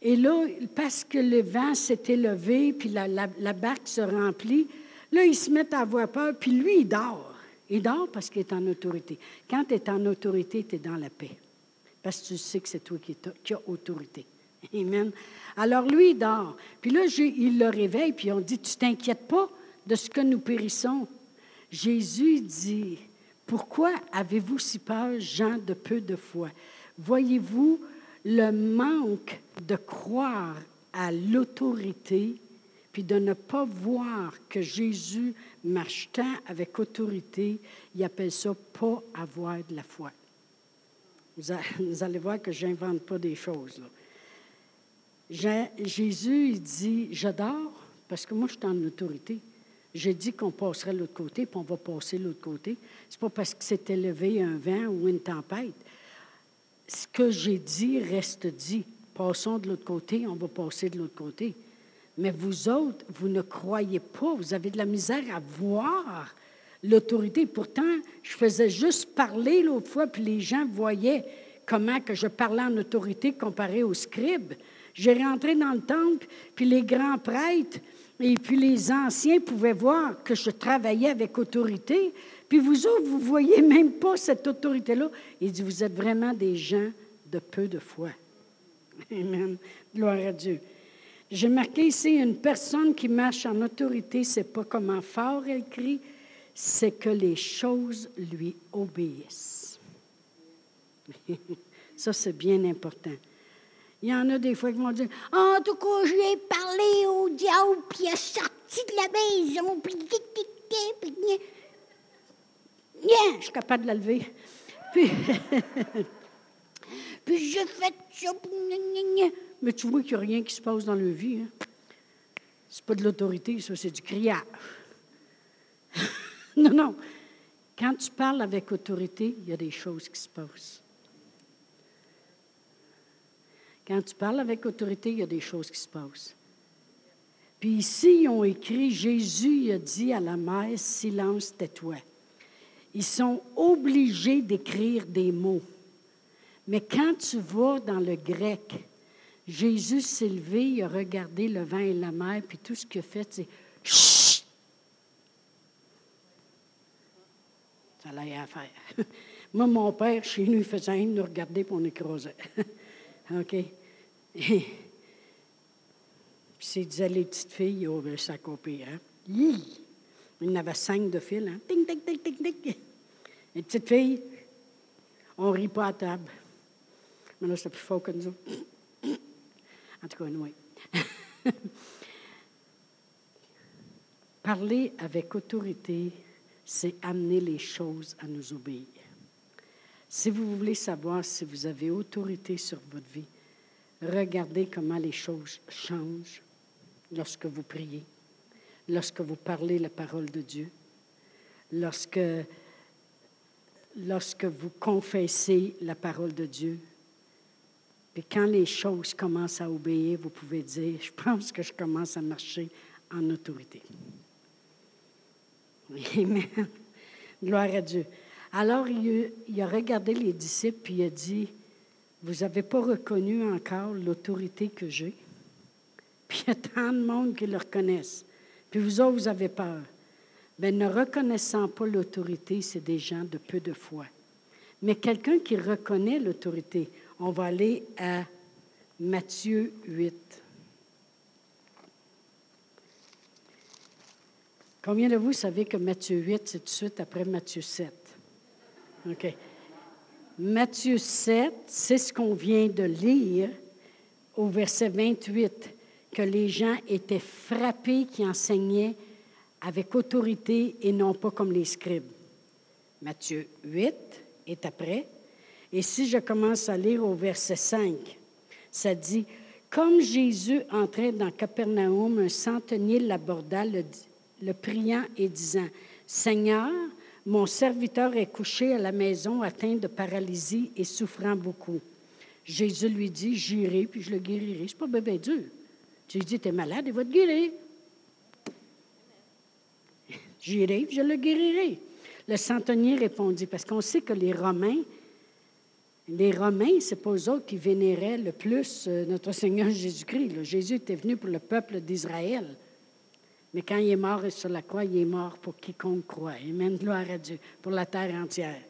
Et là, parce que le vent s'est élevé, puis la, barque se remplit, là, il se met à avoir peur, puis lui, il dort. Il dort parce qu'il est en autorité. Quand tu es en autorité, tu es dans la paix. Parce que tu sais que c'est toi qui, qui as autorité. Amen. Alors lui, il dort. Puis là, il le réveille, puis on dit, tu t'inquiètes pas de ce que nous périssons. Jésus dit, pourquoi avez-vous si peur, gens de peu de foi? Voyez-vous le manque de croire à l'autorité, puis de ne pas voir que Jésus marche tant avec autorité, il appelle ça pas avoir de la foi. Vous allez voir que je n'invente pas des choses. Jésus, il dit, j'adore, parce que moi, je suis en autorité. J'ai dit qu'on passerait de l'autre côté, puis on va passer de l'autre côté. Ce n'est pas parce que s'est élevé un vent ou une tempête ce que j'ai dit reste dit. Passons de l'autre côté, on va passer de l'autre côté. Mais vous autres, vous ne croyez pas, vous avez de la misère à voir l'autorité. Pourtant, je faisais juste parler l'autre fois, puis les gens voyaient comment que je parlais en autorité comparé aux scribes. J'ai rentré dans le temple, puis les grands prêtres et puis les anciens pouvaient voir que je travaillais avec autorité, puis vous autres, vous ne voyez même pas cette autorité-là. Il dit, vous êtes vraiment des gens de peu de foi. Amen. Gloire à Dieu. J'ai marqué ici une personne qui marche en autorité, c'est pas comment fort elle crie, c'est que les choses lui obéissent. Ça, c'est bien important. Il y en a des fois qui vont dire En tout cas, j'ai parlé au diable, puis il est sorti de la maison, puis puis je suis capable de la lever. Puis, puis j'ai fait ça. Mais tu vois qu'il n'y a rien qui se passe dans leur vie. Hein? C'est pas de l'autorité, ça, c'est du criage. non, non. Quand tu parles avec autorité, il y a des choses qui se passent. Quand tu parles avec autorité, il y a des choses qui se passent. Puis ici, ils ont écrit, Jésus a dit à la mère, silence, tais-toi. Ils sont obligés d'écrire des mots. Mais quand tu vas dans le grec, Jésus s'est levé, il a regardé le vent et la mer, puis tout ce qu'il a fait, c'est Chut! Ça l'a à faire. Moi, mon père, chez nous, il faisait rien de nous regarder pour on écrasait. OK? Puis c'est disait les petites filles, oh, ben, ça copie, hein? Il y en avait cinq de fil, hein? Ting, ting. Les petites filles, on ne rit pas à table. Mais là, c'est plus fort que nous autres. En tout cas, oui. Parler avec autorité, c'est amener les choses à nous obéir. Si vous voulez savoir si vous avez autorité sur votre vie, regardez comment les choses changent lorsque vous priez, lorsque vous parlez la parole de Dieu, lorsque, lorsque vous confessez la parole de Dieu, puis quand les choses commencent à obéir, vous pouvez dire, je pense que je commence à marcher en autorité. Amen. Gloire à Dieu. Alors, il a, regardé les disciples, puis il a dit, vous n'avez pas reconnu encore l'autorité que j'ai? Puis il y a tant de monde qui le reconnaissent. Puis vous autres, vous avez peur. Bien, ne reconnaissant pas l'autorité, c'est des gens de peu de foi. Mais quelqu'un qui reconnaît l'autorité, on va aller à Matthieu 8. Combien de vous savez que Matthieu 8, c'est tout de suite après Matthieu 7? OK. Matthieu 7, c'est ce qu'on vient de lire au verset 28, que les gens étaient frappés qui enseignaient avec autorité et non pas comme les scribes. Matthieu 8 est après. Et si je commence à lire au verset 5, ça dit, Comme Jésus entrait dans Capernaum, un centenier l'aborda, le, le priant et disant, Seigneur, mon serviteur est couché à la maison atteint de paralysie et souffrant beaucoup. Jésus lui dit, J'irai, puis je le guérirai. C'est pas bébé dur. Tu lui dis, tu es malade, il va te guérir. J'irai, puis je le guérirai. Le centenier répondit, parce qu'on sait que les Romains, les Romains, ce n'est pas eux autres qui vénéraient le plus euh, notre Seigneur Jésus-Christ. Jésus était venu pour le peuple d'Israël. Mais quand il est mort sur la croix, il est mort pour quiconque croit. Amen, gloire à Dieu, pour la terre entière.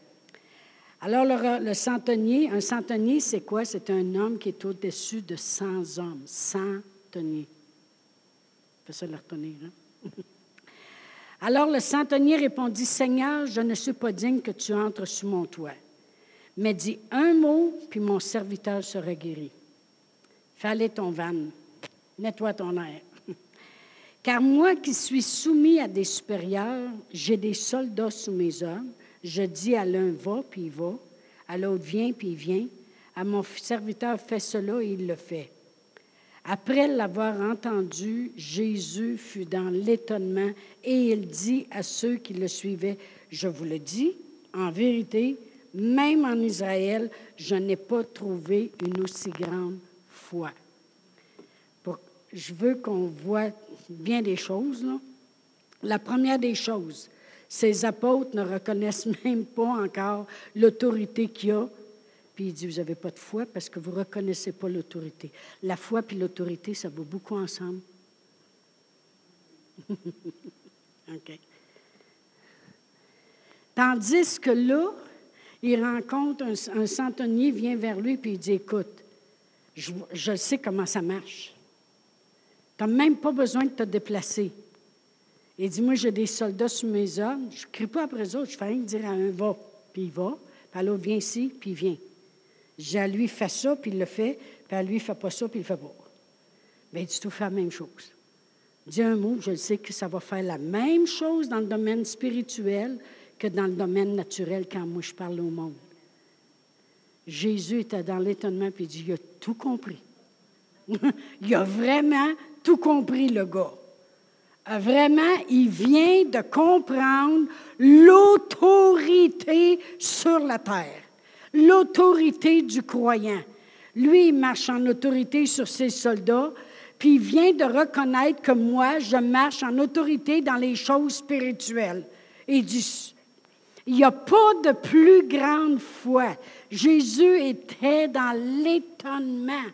Alors, le, le centenier, un centenier, c'est quoi? C'est un homme qui est au-dessus de 100 hommes. Centenier. Fais ça le retenir, hein? Alors le centenier répondit, Seigneur, je ne suis pas digne que tu entres sous mon toit mais dis un mot, puis mon serviteur sera guéri. Fallait ton van, nettoie ton air. Car moi qui suis soumis à des supérieurs, j'ai des soldats sous mes hommes. Je dis à l'un va, puis il va. À l'autre viens, puis il vient. À mon serviteur fais cela, et il le fait. Après l'avoir entendu, Jésus fut dans l'étonnement et il dit à ceux qui le suivaient, je vous le dis, en vérité, même en Israël, je n'ai pas trouvé une aussi grande foi. Je veux qu'on voit bien des choses. La première des choses, ces apôtres ne reconnaissent même pas encore l'autorité qu'il y a. Puis il dit, vous n'avez pas de foi parce que vous ne reconnaissez pas l'autorité. La foi et l'autorité, ça va beaucoup ensemble. OK. Tandis que là, il rencontre un, centenier, vient vers lui, puis il dit, écoute, je, sais comment ça marche. Même pas besoin de te déplacer. Il dit, moi, j'ai des soldats sous mes ordres. Je ne crie pas après eux autres. Je fais rien dire à un va, puis il va. Puis à l'autre, viens ici, puis il vient. J'ai à lui, fais ça, puis il le fait. Puis à lui, fais pas ça, puis il le fait pas. Bien, dit, tout fait la même chose. Dis un mot, je sais que ça va faire la même chose dans le domaine spirituel que dans le domaine naturel quand moi je parle au monde. Jésus était dans l'étonnement puis il dit, il a tout compris. il a vraiment tout compris, le gars. Euh, vraiment, il vient de comprendre l'autorité sur la terre, l'autorité du croyant. Lui, il marche en autorité sur ses soldats, puis il vient de reconnaître que moi, je marche en autorité dans les choses spirituelles. Il dit, il n'y a pas de plus grande foi. Jésus était dans l'étonnement.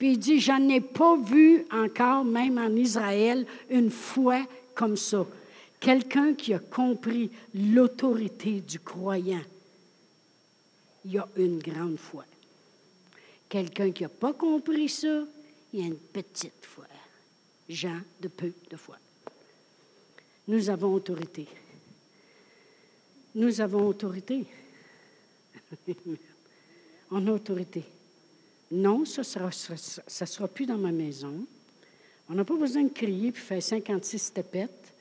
Puis il dit, j'en ai pas vu encore, même en Israël, une foi comme ça. Quelqu'un qui a compris l'autorité du croyant. Il y a une grande foi. Quelqu'un qui n'a pas compris ça, il y a une petite foi. Jean de peu de foi. Nous avons autorité. Nous avons autorité. On a autorité. Non, ça ne sera, plus dans ma maison. On n'a pas besoin de crier puis faire 56 tapettes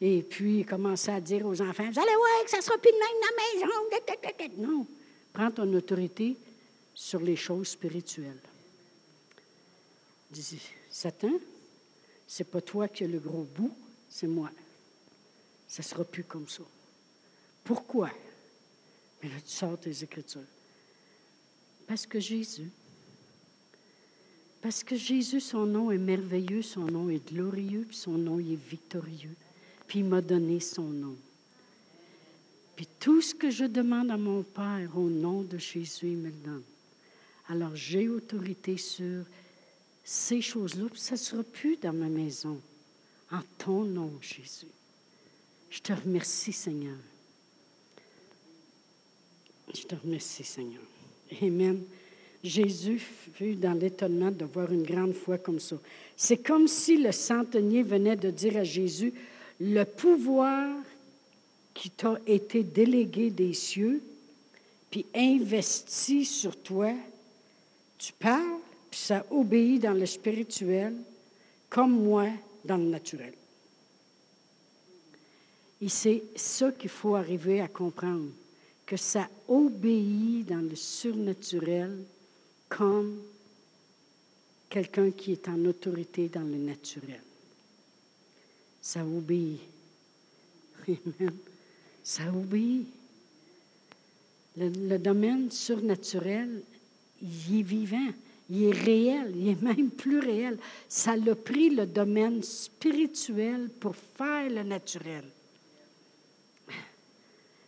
et puis commencer à dire aux enfants Vous allez voir que ça ne sera plus de même dans la maison. Non. Prends ton autorité sur les choses spirituelles. Dis Satan, c'est pas toi qui as le gros bout, c'est moi. Ça ne sera plus comme ça. Pourquoi? Mais là, tu sors tes Écritures. Parce que Jésus, parce que Jésus, son nom est merveilleux, son nom est glorieux, puis son nom est victorieux. Puis il m'a donné son nom. Puis tout ce que je demande à mon Père au nom de Jésus, il me le donne. Alors j'ai autorité sur ces choses-là, puis ça ne sera plus dans ma maison. En ton nom, Jésus. Je te remercie, Seigneur. Je te remercie, Seigneur. Amen. Jésus fut dans l'étonnement de voir une grande foi comme ça. C'est comme si le centenier venait de dire à Jésus, le pouvoir qui t'a été délégué des cieux, puis investi sur toi, tu parles, puis ça obéit dans le spirituel, comme moi dans le naturel. Et c'est ça qu'il faut arriver à comprendre, que ça obéit dans le surnaturel comme quelqu'un qui est en autorité dans le naturel. Ça obéit. Amen. Ça obéit. Le, le, domaine surnaturel, il est vivant, il est réel, il est même plus réel. Ça l'a pris le domaine spirituel pour faire le naturel.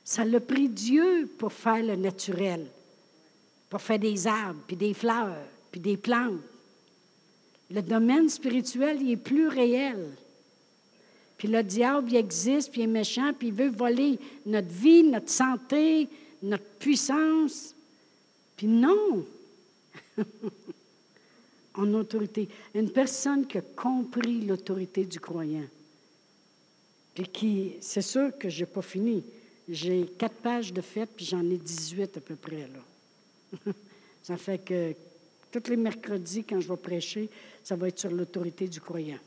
Ça l'a pris Dieu pour faire le naturel, pour faire des arbres, puis des fleurs, puis des plantes. Le domaine spirituel, il est plus réel. Puis le diable, il existe, puis il est méchant, puis il veut voler notre vie, notre santé, notre puissance. Puis non, en autorité. Une personne qui a compris l'autorité du croyant. Puis qui, c'est sûr que je n'ai pas fini. J'ai quatre pages de fête, puis j'en ai 18 à peu près, là. ça fait que tous les mercredis, quand je vais prêcher, ça va être sur l'autorité du croyant.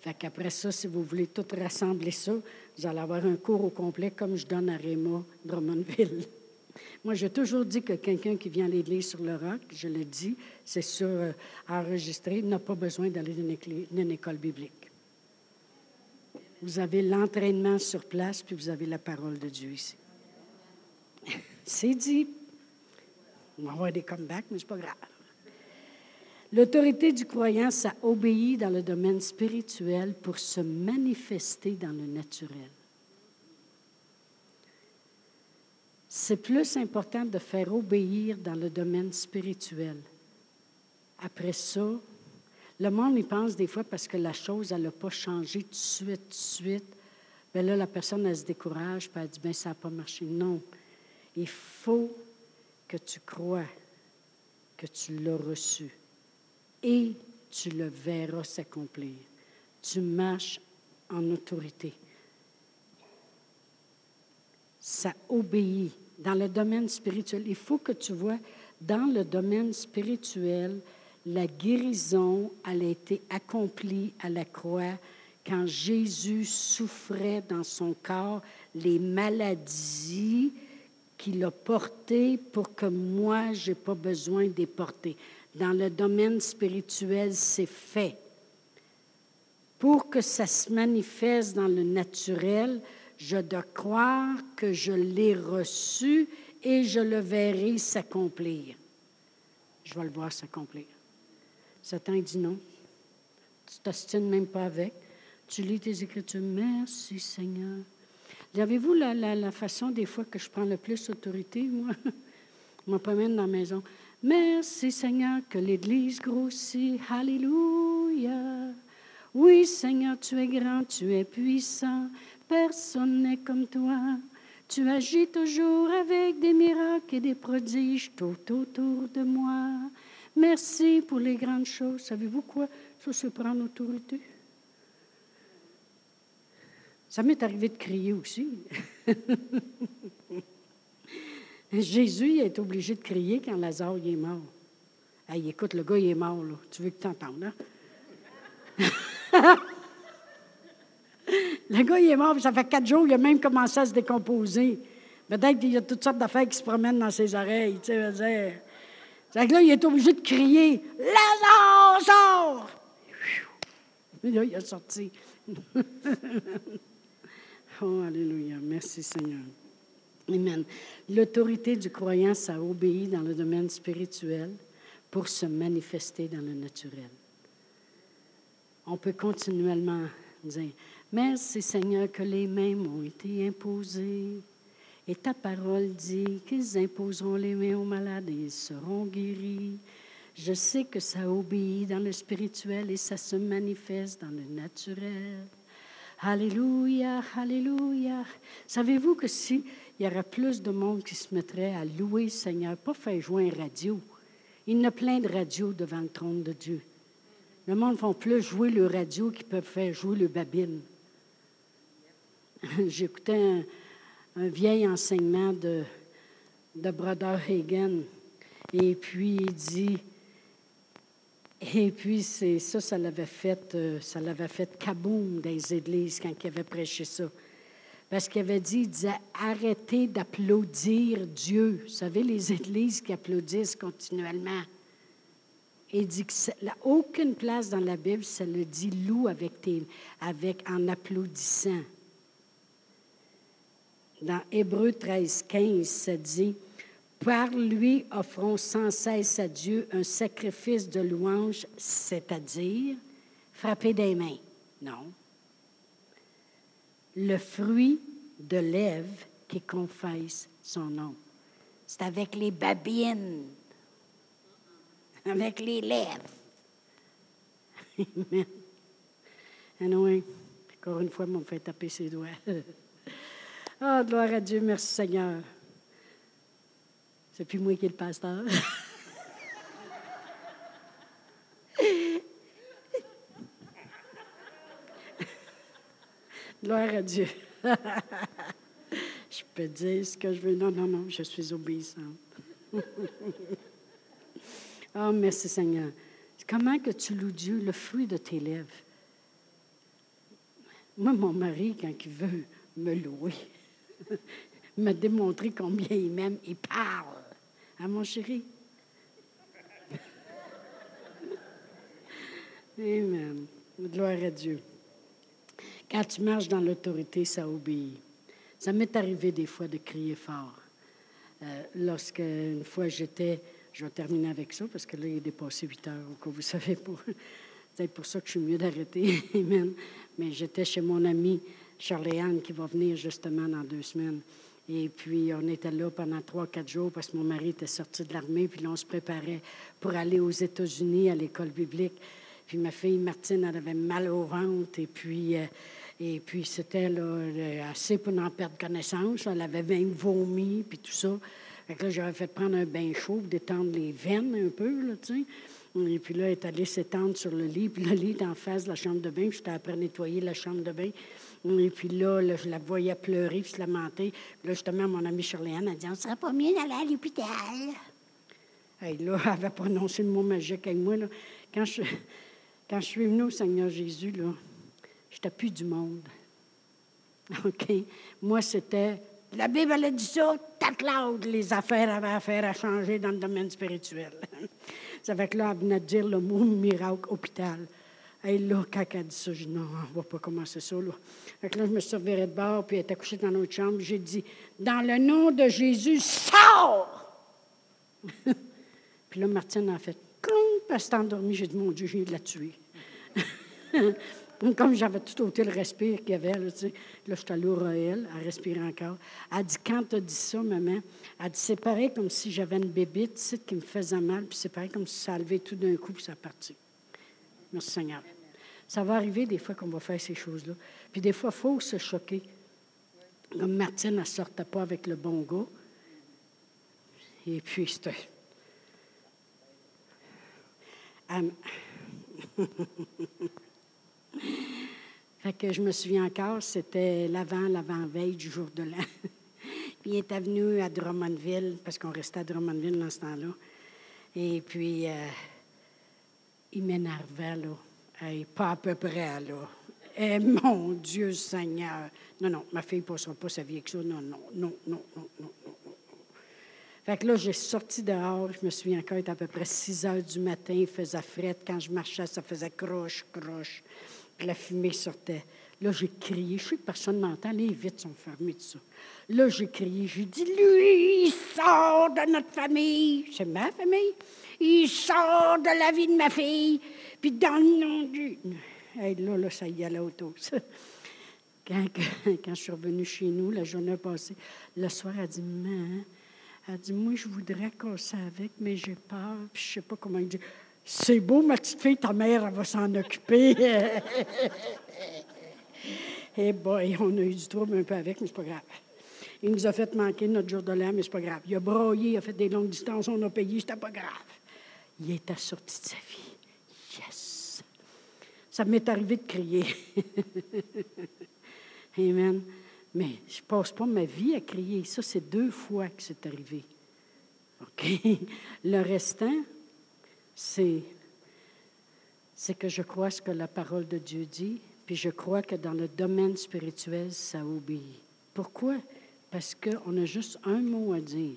Fait qu'après ça, si vous voulez tout rassembler ça, vous allez avoir un cours au complet comme je donne à Réma Drummondville. Moi, j'ai toujours dit que quelqu'un qui vient à l'Église sur le roc, je le dis, c'est sûr, euh, enregistré, n'a pas besoin d'aller dans une école biblique. Vous avez l'entraînement sur place, puis vous avez la parole de Dieu ici. C'est dit. On va avoir des comebacks, mais ce pas grave. L'autorité du croyant, ça obéit dans le domaine spirituel pour se manifester dans le naturel. C'est plus important de faire obéir dans le domaine spirituel. Après ça, le monde y pense des fois parce que la chose, elle n'a pas changé tout de suite, tout de suite. Bien là, la personne, elle se décourage, puis elle dit, bien, ça n'a pas marché. Non. Il faut que tu crois que tu l'as reçu et tu le verras s'accomplir. Tu marches en autorité. Ça obéit. Dans le domaine spirituel, il faut que tu vois, dans le domaine spirituel, la guérison, a été accomplie à la croix quand Jésus souffrait dans son corps les maladies qu'il a portées pour que moi, je n'ai pas besoin de les porter. Dans le domaine spirituel, c'est fait. Pour que ça se manifeste dans le naturel, je dois croire que je l'ai reçu et je le verrai s'accomplir. Je vais le voir s'accomplir. Satan dit non. Tu t'ostines même pas avec. Tu lis tes Écritures. Merci Seigneur. Avez-vous la, la, façon des fois que je prends le plus autorité, moi? je me dans la maison. Merci Seigneur que l'Église grossit. Alléluia. Oui Seigneur, tu es grand, tu es puissant. Personne n'est comme toi. Tu agis toujours avec des miracles et des prodiges tout autour de moi. Merci pour les grandes choses. Savez-vous quoi? Ça, c'est prendre autorité. Ça m'est arrivé de crier aussi. Jésus est obligé de crier quand Lazare est mort. Hey, écoute, le gars, il est mort, là. Tu veux que tu entendes, hein? le gars, il est mort, ça fait quatre jours, il a même commencé à se décomposer. Peut-être qu'il y a toutes sortes d'affaires qui se promènent dans ses oreilles, tu sais, dire. Que là, il est obligé de crier Lazare, sort! Là, il a sorti. oh, Alléluia. Merci, Seigneur. Amen. L'autorité du croyant, ça obéit dans le domaine spirituel pour se manifester dans le naturel. On peut continuellement dire, Merci Seigneur que les mains m'ont été imposées. Et ta parole dit qu'ils imposeront les mains aux malades et ils seront guéris. Je sais que ça obéit dans le spirituel et ça se manifeste dans le naturel. Alléluia, Alléluia. Savez-vous que si il y aurait plus de monde qui se mettrait à louer le Seigneur, pas faire jouer un radio. Il y en a plein de radios devant le trône de Dieu. Le monde ne font plus jouer le radio qu'ils peuvent faire jouer le babine. J'écoutais un, vieil enseignement de, de Brother Hagen. Et puis il dit, et puis c'est ça, ça l'avait fait, euh, ça l'avait fait kaboum dans les églises quand il avait prêché ça. Parce qu'il avait dit, il disait, arrêtez d'applaudir Dieu. Vous savez, les églises qui applaudissent continuellement. Il dit que n'a aucune place dans la Bible, ça le dit loue avec, avec en applaudissant. Dans Hébreu 13, 15, ça dit, par lui offrons sans cesse à Dieu un sacrifice de louange, c'est-à-dire frapper des mains. Non le fruit de l'Ève qui confesse son nom. C'est avec les babines, avec les lèvres. Amen. Anyway, encore une fois, m'ont fait taper ses doigts. oh, gloire à Dieu, merci Seigneur. C'est plus moi qui est le pasteur. Gloire à Dieu. je peux dire ce que je veux. Non, non, non, je suis obéissante. oh, merci Seigneur. Comment que tu loues Dieu, le fruit de tes lèvres? Moi, mon mari, quand il veut me louer, m'a démontré combien il m'aime, il parle. À mon chéri. Amen. Gloire à Dieu. Quand tu marches dans l'autorité, ça obéit. Ça m'est arrivé des fois de crier fort. Euh, lorsque, une fois, j'étais, je vais terminer avec ça parce que là, il est dépassé 8 heures, comme vous savez, c'est pour ça que je suis mieux d'arrêter. Amen. Mais j'étais chez mon ami Charléane qui va venir justement dans deux semaines. Et puis, on était là pendant trois, quatre jours parce que mon mari était sorti de l'armée. Puis là, on se préparait pour aller aux États-Unis à l'école biblique. Puis ma fille Martine, elle avait mal au ventre. Et puis, euh, puis, c'était assez pour n'en perdre connaissance. Elle avait même vomi, puis tout ça. Fait que là, j'avais fait prendre un bain chaud pour détendre les veines un peu, là, tu sais. Et puis là, elle est allée s'étendre sur le lit. Puis le lit est en face de la chambre de bain. Puis j'étais après nettoyer la chambre de bain. Et puis là, je la voyais pleurer puis se lamenter. Puis là, justement, mon amie Charléane a dit On serait pas mieux d'aller à l'hôpital. Là, elle avait prononcé le mot magique avec moi. Là. Quand, je, quand je suis venue au Seigneur Jésus, là, je n'étais plus du monde. OK? Moi, c'était. La Bible, elle a dit ça, tac les affaires avaient affaire à changer dans le domaine spirituel. que là, elle venait de dire le mot miracle, hôpital. Et là, quand elle dit ça, j'ai dit non, on ne va pas commencer ça. Là. Là, je me suis de bord, puis elle était couchée dans notre chambre. J'ai dit, dans le nom de Jésus, sors! puis là, Martine a fait, puis elle s'est endormie. J'ai dit, mon Dieu, j'ai de la tuer. Comme j'avais tout ôté le respire qu'il y avait, là, tu sais, là je suis allée au elle, elle respirait encore. Elle dit, quand tu as dit ça, maman, elle dit, c'est pareil comme si j'avais une bébite, tu sais, qui me faisait mal, puis c'est pareil comme si ça levait tout d'un coup, puis ça partit. Merci Seigneur. Ça va arriver des fois qu'on va faire ces choses-là. Puis des fois, il faut se choquer. Comme Martine, elle ne sortait pas avec le bon gars. Et puis, c'était... fait que je me souviens encore, c'était l'avant, l'avant-veille du jour de l'an. puis il était venu à Drummondville, parce qu'on restait à Drummondville dans ce temps-là. Et puis, euh, il m'énervait, là. pas à peu près, là. Eh, mon Dieu Seigneur. Non, non, ma fille ne passera pas sa vie avec ça. Non, non, non, non, non, non, non. Fait que là, j'ai sorti dehors. Je me souviens encore, il était à peu près 6 heures du matin. Il faisait fret. Quand je marchais, ça faisait croche, croche. La fumée sortait. Là, j'ai crié. Je sais que personne ne m'entend. Les vitres sont fermées, tout ça. Là, j'ai crié. J'ai dit, lui, il sort de notre famille. C'est ma famille il sort de la vie de ma fille, puis dans le nom du... Hey, là, là, ça y allait autour. Quand, quand, je suis revenue chez nous, la journée passée, le soir, elle dit, maman, elle dit, moi, je voudrais casser avec, mais j'ai peur, puis je sais pas comment dire. C'est beau, ma petite fille, ta mère, elle va s'en occuper. Eh boy, on a eu du trouble un peu avec, mais c'est pas grave. Il nous a fait manquer notre jour de l'an, mais c'est pas grave. Il a broyé, il a fait des longues distances, on a payé, c'était pas grave il est assorti de sa vie. Yes! Ça m'est arrivé de crier. Amen. Mais je passe pas ma vie à crier. Ça, c'est deux fois que c'est arrivé. OK? Le restant, c'est, que je crois ce que la parole de Dieu dit, puis je crois que dans le domaine spirituel, ça obéit. Pourquoi? Parce qu'on a juste un mot à dire.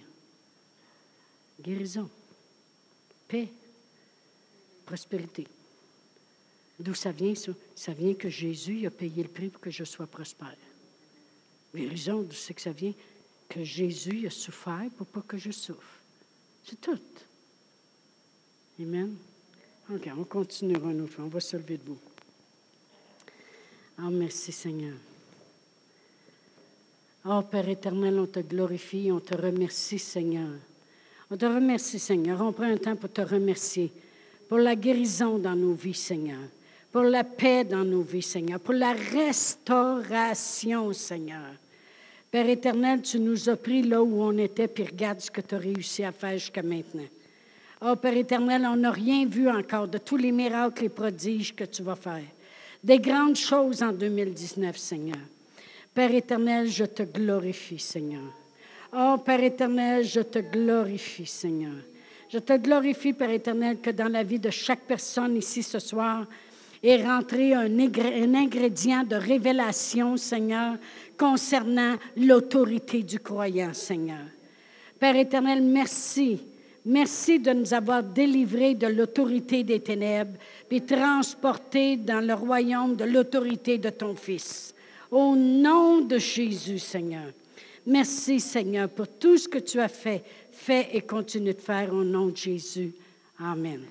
Guérison paix, prospérité. D'où ça vient, ça? Vient que Jésus a payé le prix pour que je sois prospère. Guérison, d'où ça vient? Que Jésus a souffert pour pas que je souffre. C'est tout. Amen. OK, on continuera fois. On va se lever debout. Oh, merci Seigneur. Oh, Père éternel, on te glorifie, on te remercie, Seigneur. On te remercie, Seigneur. On prend un temps pour te remercier pour la guérison dans nos vies, Seigneur, pour la paix dans nos vies, Seigneur, pour la restauration, Seigneur. Père éternel, tu nous as pris là où on était, puis regarde ce que tu as réussi à faire jusqu'à maintenant. Oh, Père éternel, on n'a rien vu encore de tous les miracles et prodiges que tu vas faire. Des grandes choses en 2019, Seigneur. Père éternel, je te glorifie, Seigneur. Oh, Père éternel, je te glorifie, Seigneur. Je te glorifie, Père éternel, que dans la vie de chaque personne ici ce soir est rentré un, un ingrédient de révélation, Seigneur, concernant l'autorité du croyant, Seigneur. Père éternel, merci. Merci de nous avoir délivrés de l'autorité des ténèbres, puis transportés dans le royaume de l'autorité de ton Fils. Au nom de Jésus, Seigneur. Merci Seigneur pour tout ce que tu as fait, fait et continue de faire au nom de Jésus. Amen.